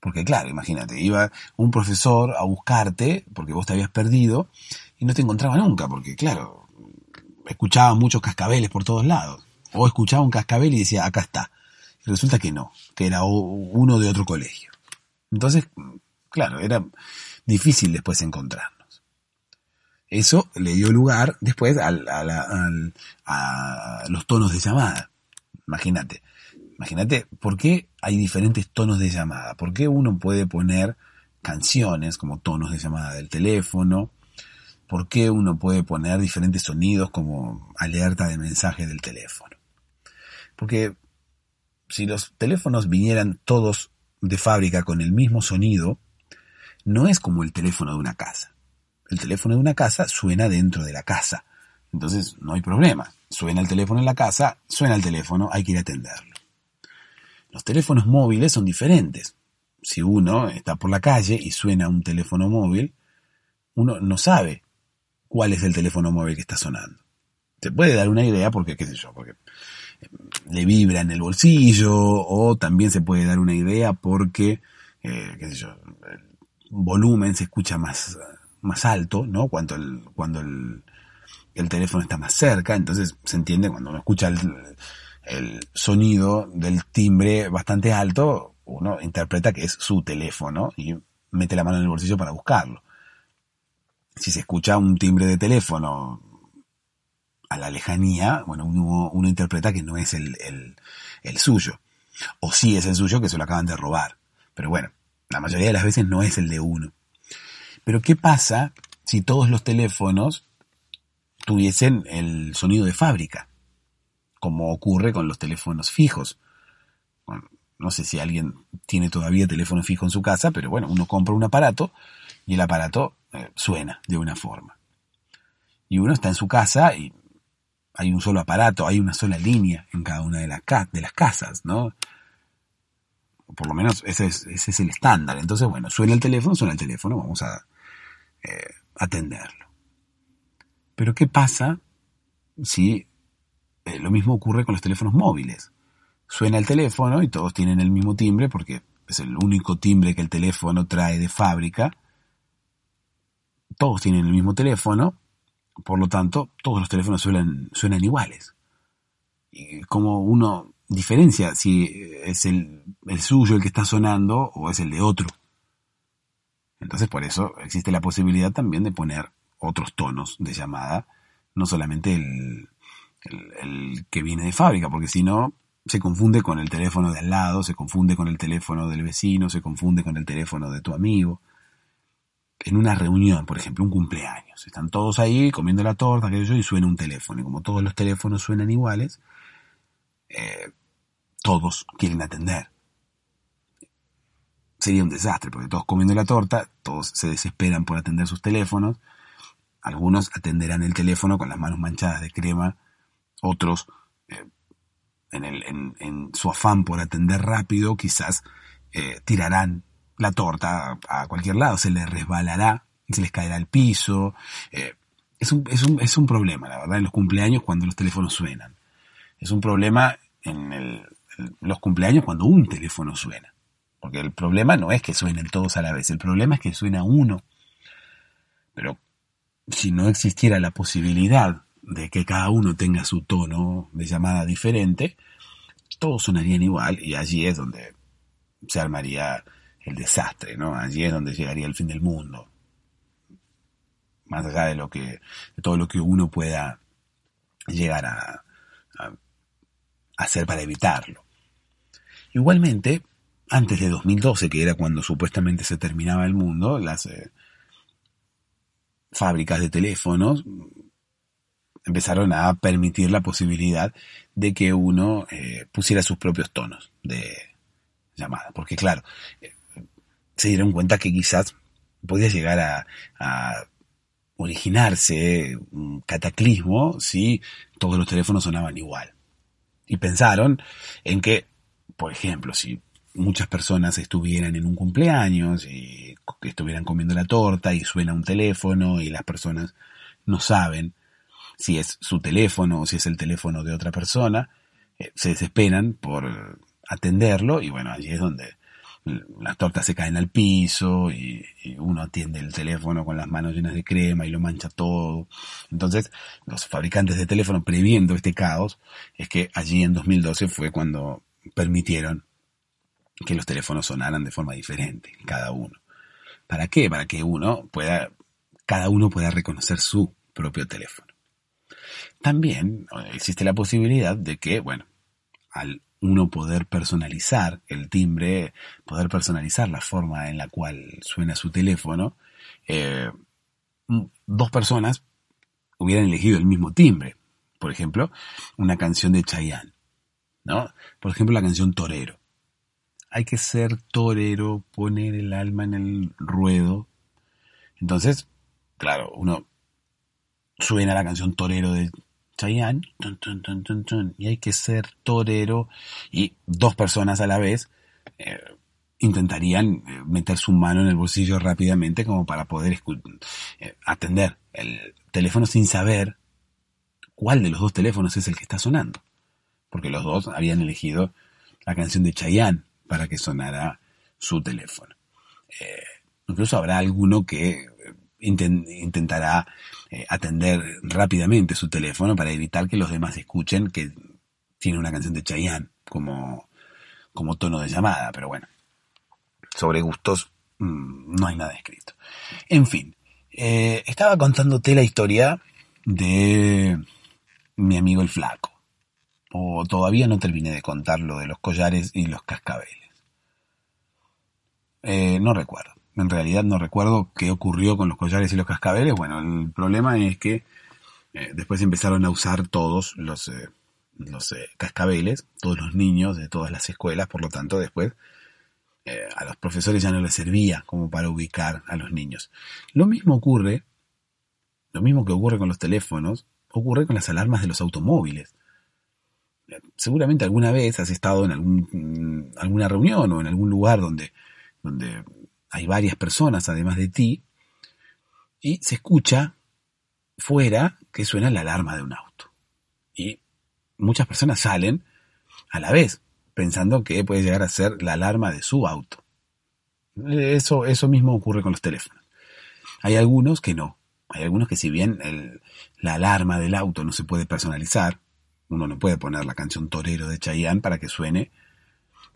Porque claro, imagínate, iba un profesor a buscarte porque vos te habías perdido y no te encontraba nunca, porque claro, escuchaba muchos cascabeles por todos lados. O escuchaba un cascabel y decía, acá está. Resulta que no, que era uno de otro colegio. Entonces, claro, era difícil después encontrarnos. Eso le dio lugar después a los tonos de llamada. Imagínate, Imagínate, ¿por qué hay diferentes tonos de llamada? ¿Por qué uno puede poner canciones como tonos de llamada del teléfono? ¿Por qué uno puede poner diferentes sonidos como alerta de mensaje del teléfono? Porque si los teléfonos vinieran todos de fábrica con el mismo sonido, no es como el teléfono de una casa. El teléfono de una casa suena dentro de la casa. Entonces no hay problema. Suena el teléfono en la casa, suena el teléfono, hay que ir a atenderlo. Los teléfonos móviles son diferentes. Si uno está por la calle y suena un teléfono móvil, uno no sabe cuál es el teléfono móvil que está sonando. Se puede dar una idea porque, qué sé yo, porque le vibra en el bolsillo o también se puede dar una idea porque, eh, qué sé yo, el volumen se escucha más, más alto, ¿no? Cuando el, cuando el, el teléfono está más cerca, entonces se entiende cuando uno escucha el sonido del timbre bastante alto, uno interpreta que es su teléfono y mete la mano en el bolsillo para buscarlo. Si se escucha un timbre de teléfono a la lejanía, bueno, uno, interpreta que no es el, el, suyo. O sí es el suyo que se lo acaban de robar. Pero bueno, la mayoría de las veces no es el de uno. Pero ¿qué pasa si todos los teléfonos tuviesen el sonido de fábrica? como ocurre con los teléfonos fijos. no sé si alguien tiene todavía teléfono fijo en su casa, pero bueno, uno compra un aparato y el aparato eh, suena de una forma. Y uno está en su casa y hay un solo aparato, hay una sola línea en cada una de las, casas, ¿no? Por lo menos ese es, ese es el estándar. Entonces, bueno, suena el teléfono, suena el teléfono, vamos a eh, atenderlo. Pero ¿qué pasa si eh, lo mismo ocurre con los teléfonos móviles. Suena el teléfono y todos tienen el mismo timbre porque es el único timbre que el teléfono trae de fábrica. Todos tienen el mismo teléfono, por lo tanto, todos los teléfonos suenan, suenan iguales. Y como uno diferencia si es el, el suyo el que está sonando o es el de otro. Entonces por eso existe la posibilidad también de poner otros tonos de llamada, no solamente el, el, que viene de fábrica, porque si no, se confunde con el teléfono de al lado, se confunde con el teléfono del vecino, se confunde con el teléfono de tu amigo. En una reunión, por ejemplo, un cumpleaños, están todos ahí comiendo la torta, aquello, y suena un teléfono. Y como todos los teléfonos suenan iguales, eh, todos quieren atender. Sería un desastre, porque todos comiendo la torta, todos se desesperan por atender sus teléfonos. Algunos atenderán el teléfono con las manos manchadas de crema otros, eh, en, su afán por atender rápido, quizás eh, tirarán la torta a, cualquier lado, se les resbalará, se les caerá al piso. Eh, es, un, es, un, es un problema, la verdad, en los cumpleaños cuando los teléfonos suenan. Es un problema en los cumpleaños cuando un teléfono suena. Porque el problema no es que suenen todos a la vez, el problema es que suena uno. Pero si no existiera la posibilidad de que cada uno tenga su tono de llamada diferente, todos sonarían igual y allí es donde se armaría el desastre, ¿no? Allí es donde llegaría el fin del mundo. Más allá de lo que, de todo lo que uno pueda llegar a, hacer para evitarlo. Igualmente, antes de 2012, que era cuando supuestamente se terminaba el mundo, las eh, fábricas de teléfonos empezaron a permitir la posibilidad de que uno eh, pusiera sus propios tonos de llamada. Porque claro, se dieron cuenta que quizás podía llegar a, originarse un cataclismo si todos los teléfonos sonaban igual. Y pensaron en que, por ejemplo, si muchas personas estuvieran en un cumpleaños y estuvieran comiendo la torta y suena un teléfono y las personas no saben si es su teléfono o si es el teléfono de otra persona, eh, se desesperan por atenderlo y bueno, allí es donde las tortas se caen al piso y, uno atiende el teléfono con las manos llenas de crema y lo mancha todo. Entonces, los fabricantes de teléfono, previendo este caos, es que allí en 2012 fue cuando permitieron que los teléfonos sonaran de forma diferente, cada uno. ¿Para qué? Para que uno pueda, cada uno pueda reconocer su propio teléfono. También existe la posibilidad de que, bueno, al uno poder personalizar el timbre, poder personalizar la forma en la cual suena su teléfono, eh, dos personas hubieran elegido el mismo timbre. Por ejemplo, una canción de Chayanne, ¿no? Por ejemplo, la canción Torero. Hay que ser torero, poner el alma en el ruedo. Entonces, claro, uno suena la canción Torero de Chayanne, y hay que ser torero, y dos personas a la vez eh, intentarían eh, meter su mano en el bolsillo rápidamente como para poder eh, atender el teléfono sin saber cuál de los dos teléfonos es el que está sonando, porque los dos habían elegido la canción de Chayanne para que sonara su teléfono. incluso habrá alguno que intentará eh, atender rápidamente su teléfono para evitar que los demás escuchen que tiene una canción de Chayanne como, como tono de llamada, pero bueno, sobre gustos mm, no hay nada escrito. En fin, eh, estaba contándote la historia de mi amigo el flaco, o todavía no terminé de contar lo de los collares y los cascabeles. Eh, no recuerdo. En realidad no recuerdo qué ocurrió con los collares y los cascabeles. Bueno, el problema es que eh, después empezaron a usar todos los, eh, los eh, cascabeles, todos los niños de todas las escuelas, por lo tanto después a los profesores ya no les servía como para ubicar a los niños. Lo mismo ocurre, lo mismo que ocurre con los teléfonos, ocurre con las alarmas de los automóviles. Seguramente alguna vez has estado en algún, mm, alguna reunión o en algún lugar donde, donde hay varias personas además de ti, y se escucha fuera que suena la alarma de un auto. Y muchas personas salen a la vez, pensando que puede llegar a ser la alarma de su auto. Eso, eso mismo ocurre con los teléfonos. Hay algunos que no. Hay algunos que si bien la alarma del auto no se puede personalizar, uno no puede poner la canción Torero de Chayanne para que suene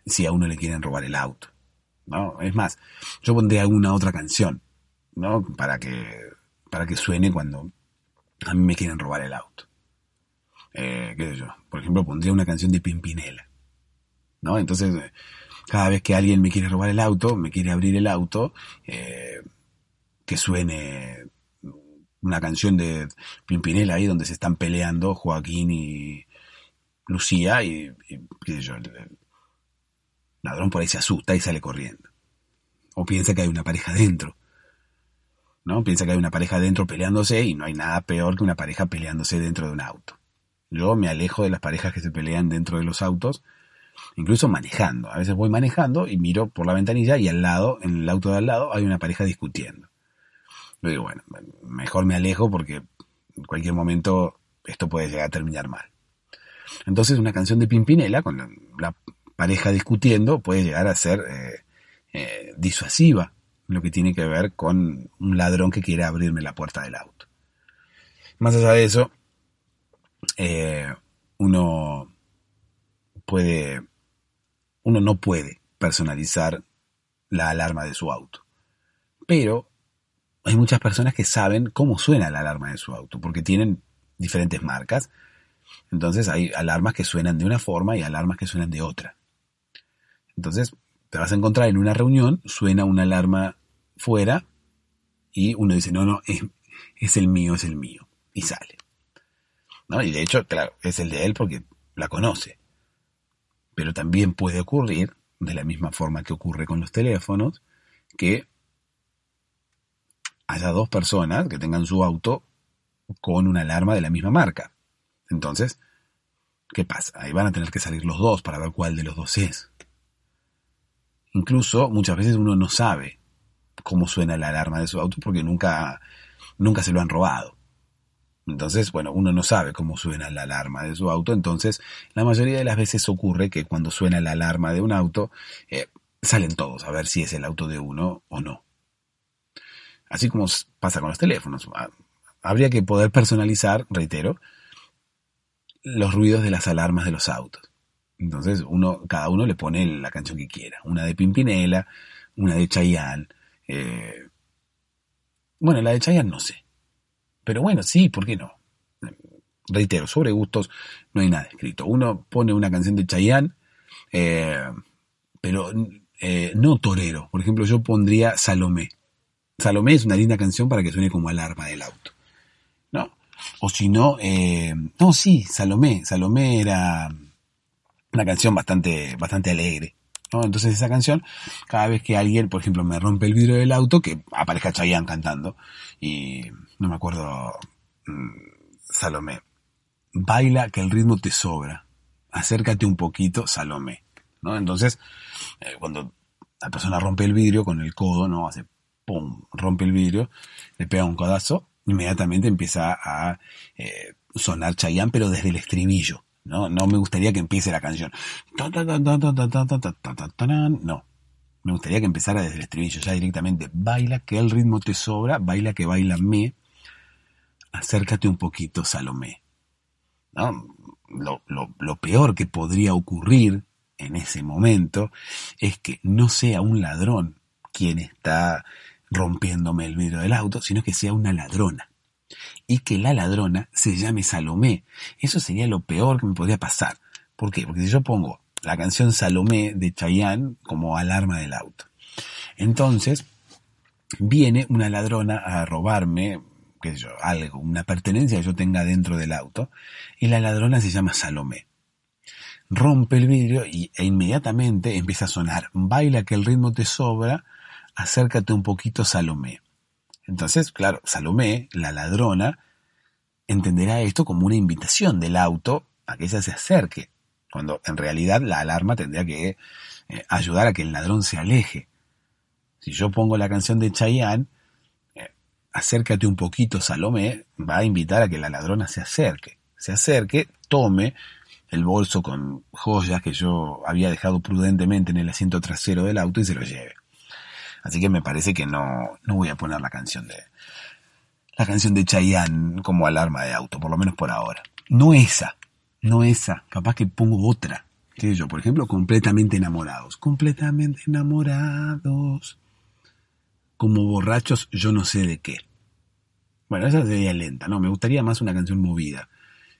si a uno le quieren robar el auto. ¿No? Es más, yo pondría alguna otra canción, ¿no? Para que, para que suene cuando a mí me quieren robar el auto. Eh, qué sé yo, por ejemplo, pondría una canción de Pimpinela, ¿no? Entonces, cada vez que alguien me quiere robar el auto, me quiere abrir el auto, eh, que suene una canción de Pimpinela ahí donde se están peleando Joaquín y Lucía y, y qué sé yo, ladrón por ahí se asusta y sale corriendo. O piensa que hay una pareja dentro. ¿No? Piensa que hay una pareja dentro peleándose y no hay nada peor que una pareja peleándose dentro de un auto. Yo me alejo de las parejas que se pelean dentro de los autos, incluso manejando. A veces voy manejando y miro por la ventanilla y al lado, en el auto de al lado, hay una pareja discutiendo. Yo digo, bueno, mejor me alejo porque en cualquier momento esto puede llegar a terminar mal. Entonces una canción de Pimpinela, con la, pareja discutiendo puede llegar a ser eh, eh, disuasiva lo que tiene que ver con un ladrón que quiere abrirme la puerta del auto. Más allá de eso, eh, uno puede, uno no puede personalizar la alarma de su auto. Pero hay muchas personas que saben cómo suena la alarma de su auto, porque tienen diferentes marcas. Entonces hay alarmas que suenan de una forma y alarmas que suenan de otra. Entonces te vas a encontrar en una reunión, suena una alarma fuera y uno dice, no, no, es, el mío, es el mío. Y sale. ¿No? Y de hecho, claro, es el de él porque la conoce. Pero también puede ocurrir, de la misma forma que ocurre con los teléfonos, que haya dos personas que tengan su auto con una alarma de la misma marca. Entonces, ¿qué pasa? Ahí van a tener que salir los dos para ver cuál de los dos es. Incluso muchas veces uno no sabe cómo suena la alarma de su auto porque nunca, nunca se lo han robado. Entonces, bueno, uno no sabe cómo suena la alarma de su auto, entonces la mayoría de las veces ocurre que cuando suena la alarma de un auto, eh, salen todos a ver si es el auto de uno o no. Así como pasa con los teléfonos. Ah, habría que poder personalizar, reitero, los ruidos de las alarmas de los autos. Entonces, uno, cada uno le pone la canción que quiera. Una de Pimpinela, una de Chayanne. Eh, bueno, la de Chayanne no sé. Pero bueno, sí, ¿por qué no? Reitero, sobre gustos no hay nada escrito. Uno pone una canción de Chayanne, eh, pero eh, no torero. Por ejemplo, yo pondría Salomé. Salomé es una linda canción para que suene como alarma del auto. ¿No? O si no, eh, no, sí, Salomé. Salomé era una canción bastante, bastante alegre. ¿no? Entonces esa canción, cada vez que alguien, por ejemplo, me rompe el vidrio del auto, que aparezca Chayanne cantando, y no me acuerdo, mm, Salomé, baila que el ritmo te sobra, acércate un poquito, Salomé. ¿no? Entonces, eh, cuando la persona rompe el vidrio con el codo, ¿no? Hace pum, rompe el vidrio, le pega un codazo, inmediatamente empieza a eh, sonar Chayanne, pero desde el estribillo. ¿No? No me gustaría que empiece la canción. No. Me gustaría que empezara desde el estribillo, ya directamente. Baila que el ritmo te sobra, baila que baila me. Acércate un poquito, Salomé. ¿No? Lo, lo, lo peor que podría ocurrir en ese momento es que no sea un ladrón quien está rompiéndome el vidrio del auto, sino que sea una ladrona. Y que la ladrona se llame Salomé. Eso sería lo peor que me podría pasar. ¿Por qué? Porque si yo pongo la canción Salomé de Chayanne como alarma del auto. Entonces, viene una ladrona a robarme, qué sé yo, algo, una pertenencia que yo tenga dentro del auto, y la ladrona se llama Salomé. Rompe el vidrio y, e inmediatamente empieza a sonar, baila que el ritmo te sobra, acércate un poquito Salomé. Entonces, claro, Salomé, la ladrona, entenderá esto como una invitación del auto a que ella se acerque, cuando en realidad la alarma tendría que eh, ayudar a que el ladrón se aleje. Si yo pongo la canción de Chayanne, eh, acércate un poquito Salomé, va a invitar a que la ladrona se acerque. Se acerque, tome el bolso con joyas que yo había dejado prudentemente en el asiento trasero del auto y se lo lleve. Así que me parece que no, no voy a poner la canción de la canción de Chayanne como alarma de auto, por lo menos por ahora. No esa, no esa, capaz que pongo otra. ¿Qué yo? Por ejemplo, completamente enamorados. Completamente enamorados. Como borrachos, yo no sé de qué. Bueno, esa sería lenta, ¿no? Me gustaría más una canción movida.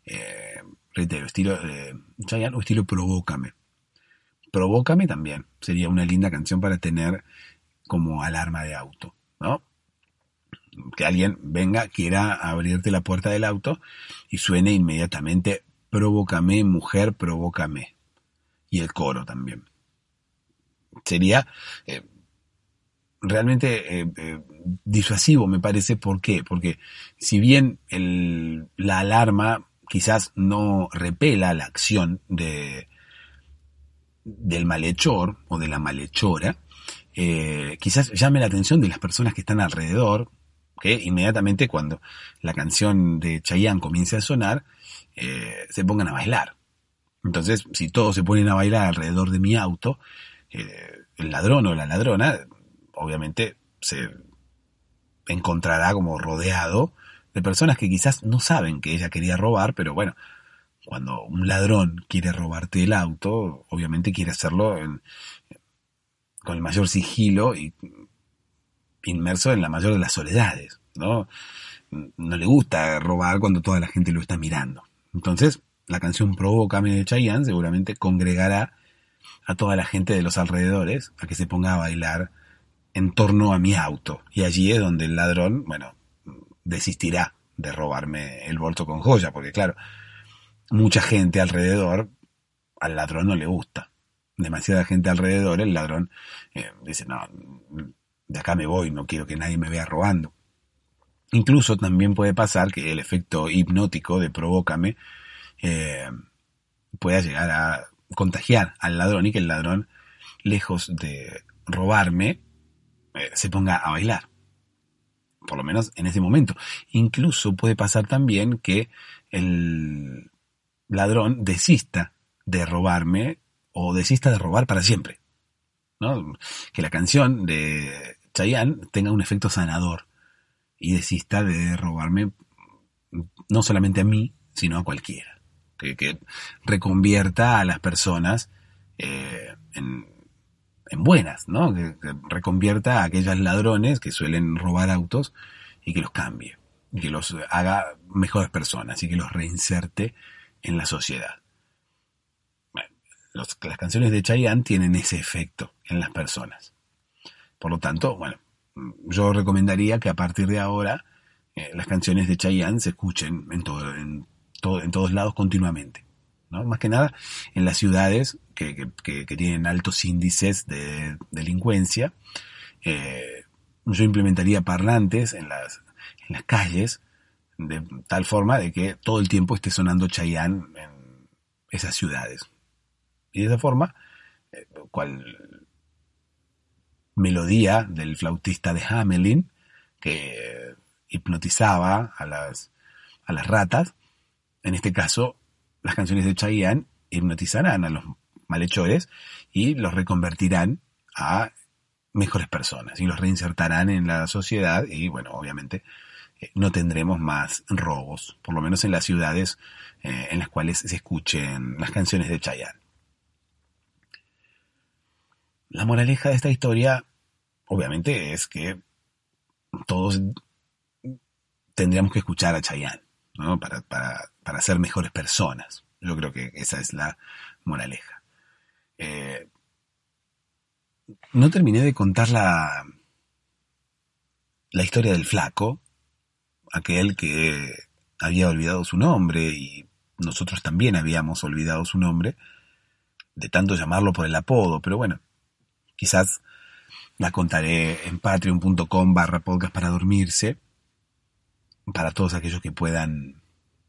Eh, reitero, estilo eh, Chayanne o estilo Provócame. Provócame también. Sería una linda canción para tener como alarma de auto, ¿no? Que alguien venga, quiera abrirte la puerta del auto y suene inmediatamente, provócame, mujer, provócame. Y el coro también. Sería eh, realmente eh, eh, disuasivo, me parece. ¿Por qué? Porque si bien la alarma quizás no repela la acción de, del malhechor o de la malhechora, eh, quizás llame la atención de las personas que están alrededor, que inmediatamente cuando la canción de Chayanne comience a sonar, eh, se pongan a bailar. Entonces, si todos se ponen a bailar alrededor de mi auto, eh, el ladrón o la ladrona, obviamente se encontrará como rodeado de personas que quizás no saben que ella quería robar, pero bueno, cuando un ladrón quiere robarte el auto, obviamente quiere hacerlo en, con el mayor sigilo y inmerso en la mayor de las soledades, ¿no? No le gusta robar cuando toda la gente lo está mirando. Entonces, la canción Provócame de Chayanne seguramente congregará a toda la gente de los alrededores a que se ponga a bailar en torno a mi auto. Y allí es donde el ladrón, bueno, desistirá de robarme el bolso con joya, porque claro, mucha gente alrededor al ladrón no le gusta. Demasiada gente alrededor, el ladrón eh, dice, no, de acá me voy, no quiero que nadie me vea robando. Incluso también puede pasar que el efecto hipnótico de provócame eh, pueda llegar a contagiar al ladrón y que el ladrón, lejos de robarme, eh, se ponga a bailar. Por lo menos en ese momento. Incluso puede pasar también que el ladrón desista de robarme o desista de robar para siempre. ¿no? Que la canción de Chayanne tenga un efecto sanador y desista de robarme no solamente a mí, sino a cualquiera. Que, reconvierta a las personas eh, en, buenas, ¿no? Que, reconvierta a aquellos ladrones que suelen robar autos y que los cambie, y que los haga mejores personas y que los reinserte en la sociedad. Las canciones de Chayanne tienen ese efecto en las personas. Por lo tanto, bueno, yo recomendaría que a partir de ahora eh, las canciones de Chayanne se escuchen en, todo, en, todo, en todos lados continuamente. ¿no? Más que nada en las ciudades que, tienen altos índices de delincuencia. Eh, yo implementaría parlantes en las, en las calles de tal forma de que todo el tiempo esté sonando Chayanne en esas ciudades. Y de esa forma, eh, cual melodía del flautista de Hamelin, que hipnotizaba a las, a las ratas. En este caso, las canciones de Chayanne hipnotizarán a los malhechores y los reconvertirán a mejores personas y los reinsertarán en la sociedad y bueno, obviamente eh, no tendremos más robos, por lo menos en las ciudades eh, en las cuales se escuchen las canciones de Chayanne. La moraleja de esta historia, obviamente, es que todos tendríamos que escuchar a Chayanne, ¿no? Para, para, ser mejores personas. Yo creo que esa es la moraleja. Eh, no terminé de contar la, la historia del flaco, aquel que había olvidado su nombre y nosotros también habíamos olvidado su nombre, de tanto llamarlo por el apodo, pero bueno, Quizás la contaré en patreon.com barra podcast para dormirse, para todos aquellos que puedan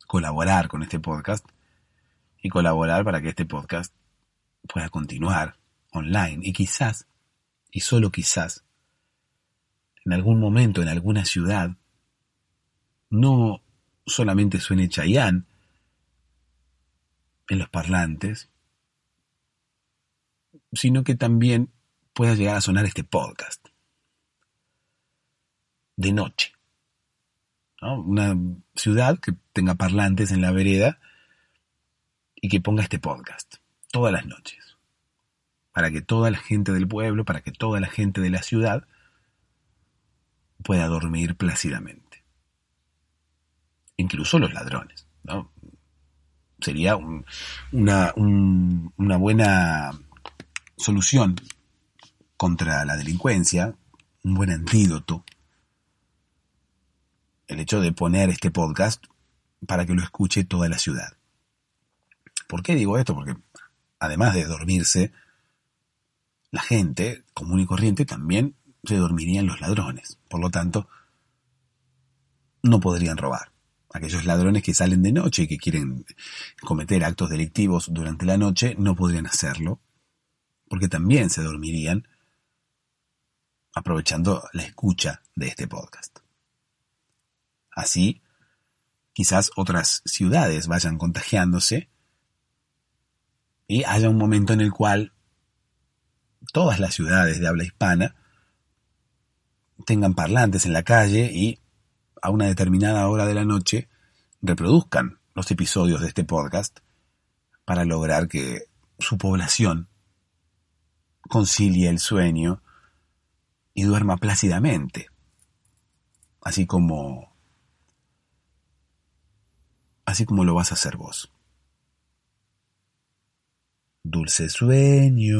colaborar con este podcast y colaborar para que este podcast pueda continuar online. Y quizás, y solo quizás, en algún momento, en alguna ciudad, no solamente suene Chayanne en los parlantes, sino que también pueda llegar a sonar este podcast. De noche. Una ciudad que tenga parlantes en la vereda y que ponga este podcast todas las noches. Para que toda la gente del pueblo, para que toda la gente de la ciudad pueda dormir plácidamente. Incluso los ladrones. Sería una, una buena solución contra la delincuencia, un buen antídoto, el hecho de poner este podcast para que lo escuche toda la ciudad. ¿Por qué digo esto? Porque además de dormirse, la gente común y corriente también se dormirían los ladrones. Por lo tanto, no podrían robar. Aquellos ladrones que salen de noche y que quieren cometer actos delictivos durante la noche no podrían hacerlo, porque también se dormirían aprovechando la escucha de este podcast. Así, quizás otras ciudades vayan contagiándose y haya un momento en el cual todas las ciudades de habla hispana tengan parlantes en la calle y a una determinada hora de la noche reproduzcan los episodios de este podcast para lograr que su población concilie el sueño y duerma plácidamente, así como así como lo vas a hacer vos. Dulces sueños.